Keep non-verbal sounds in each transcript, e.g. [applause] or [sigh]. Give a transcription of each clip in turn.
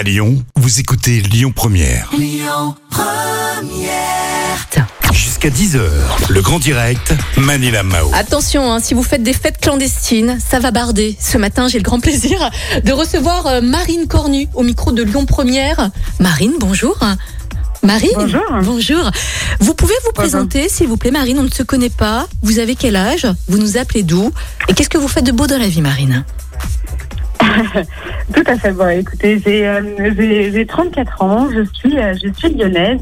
À Lyon, vous écoutez Lyon Première. Jusqu'à 10h, le grand direct, Manila Mao. Attention, hein, si vous faites des fêtes clandestines, ça va barder. Ce matin, j'ai le grand plaisir de recevoir euh, Marine Cornu au micro de Lyon Première. Marine, bonjour. Marine Bonjour. Bonjour. Vous pouvez vous présenter, s'il vous plaît, Marine On ne se connaît pas. Vous avez quel âge? Vous nous appelez d'où? Et qu'est-ce que vous faites de beau dans la vie, Marine? [laughs] Tout à fait. Bon, écoutez, j'ai euh, j'ai- j'ai 34 ans, je suis euh, je suis lyonnaise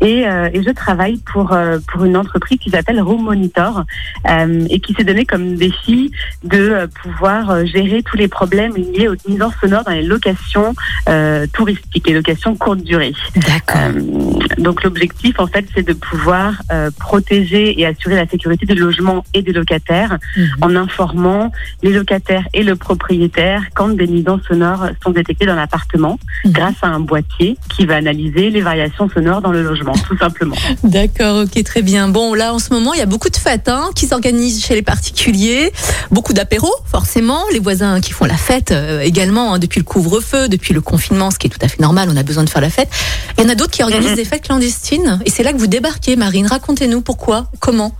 et, euh, et je travaille pour euh, pour une entreprise qui s'appelle Room Monitor euh, et qui s'est donné comme défi de pouvoir gérer tous les problèmes liés aux nuisances sonores dans les locations euh, touristiques, les locations courte durée. D'accord. Donc l'objectif en fait c'est de pouvoir protéger et assurer la sécurité des logements et des locataires Mhm. en informant les locataires et le propriétaire quand des nuisances sonores sont détectées dans l'appartement Mhm. grâce à un boîtier qui va analyser les variations sonores dans le logement, tout simplement. D'accord, ok, très bien. Bon, là, en ce moment, il y a beaucoup de fêtes hein, qui s'organisent chez les particuliers, beaucoup d'apéros, forcément, les voisins qui font la fête euh, également hein, depuis le couvre-feu, depuis le confinement, ce qui est tout à fait normal, on a besoin de faire la fête. Il y en a d'autres qui organisent Mhm. des fêtes clandestines, et c'est là que vous débarquez, Marine. Racontez-nous pourquoi, comment.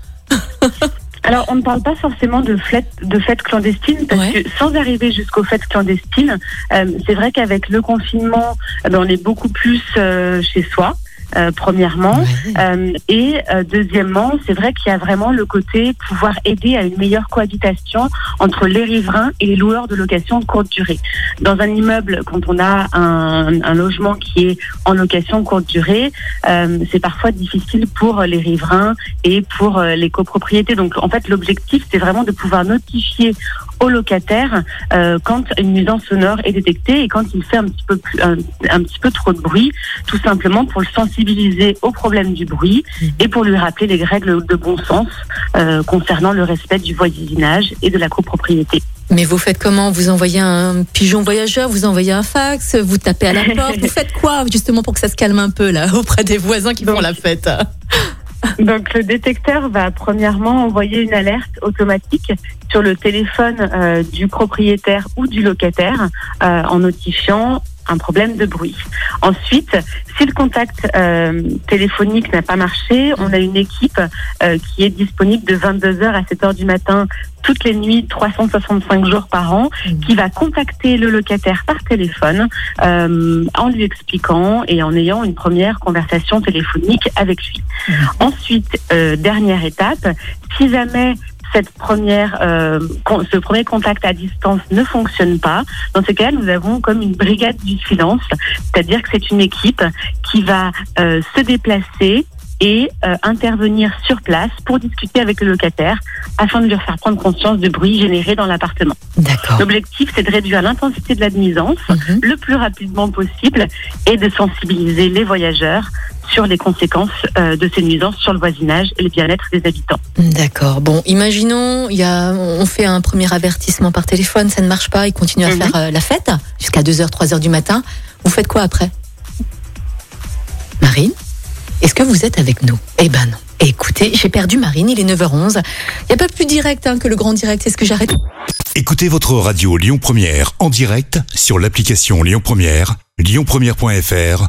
Alors, on ne parle pas forcément de fêtes, de fêtes clandestines, parce Ouais. que sans arriver jusqu'aux fêtes clandestines, euh, c'est vrai qu'avec le confinement, eh ben, on est beaucoup plus euh, chez soi, euh, premièrement. Euh, et euh, deuxièmement, c'est vrai qu'il y a vraiment le côté pouvoir aider à une meilleure cohabitation entre les riverains et les loueurs de location de courte durée. Dans un immeuble, quand on a un, un logement qui est en location courte durée, euh, c'est parfois difficile pour les riverains et pour euh, les copropriétés. Donc en fait, l'objectif, c'est vraiment de pouvoir notifier aux locataires euh, quand une nuisance sonore est détectée et quand il fait un petit peu plus, un, un petit peu trop de bruit, tout simplement pour le sensibiliser au problème du bruit et pour lui rappeler les règles de bon sens euh, concernant le respect du voisinage et de la copropriété. Mais vous faites comment? Vous envoyez un pigeon voyageur, vous envoyez un fax, vous tapez à la [laughs] porte, vous faites quoi justement pour que ça se calme un peu là [laughs] auprès des voisins qui font la fête? Donc le détecteur va premièrement envoyer une alerte automatique sur le téléphone euh, du propriétaire ou du locataire euh, en notifiant un problème de bruit. Ensuite, si le contact euh, téléphonique n'a pas marché, on a une équipe euh, qui est disponible de 22h à 7h du matin toutes les nuits, 365 jours par an, qui va contacter le locataire par téléphone euh, en lui expliquant et en ayant une première conversation téléphonique avec lui. Ensuite, euh, dernière étape, si jamais cette première, euh, ce premier contact à distance ne fonctionne pas, dans ce cas, nous avons comme une brigade du silence, c'est-à-dire que c'est une équipe qui va euh, se déplacer et euh, intervenir sur place pour discuter avec le locataire afin de lui faire prendre conscience du bruit généré dans l'appartement. L'objectif, c'est de réduire l'intensité de la nuisance Mhm. le plus rapidement possible et de sensibiliser les voyageurs sur les conséquences euh, de ces nuisances sur le voisinage et le bien-être des habitants. D'accord. Bon, imaginons, il y a, on fait un premier avertissement par téléphone, ça ne marche pas, il continue à Mhm. faire euh, la fête jusqu'à 2h, 3h du matin. Vous faites quoi après? Marine Est-ce que vous êtes avec nous? Eh ben non. Écoutez, j'ai perdu Marine, il est 9h11. Il n'y a pas plus direct hein, que le grand direct, est-ce que j'arrête Écoutez votre radio Lyon Première en direct sur l'application Lyon Première, lyonpremière.fr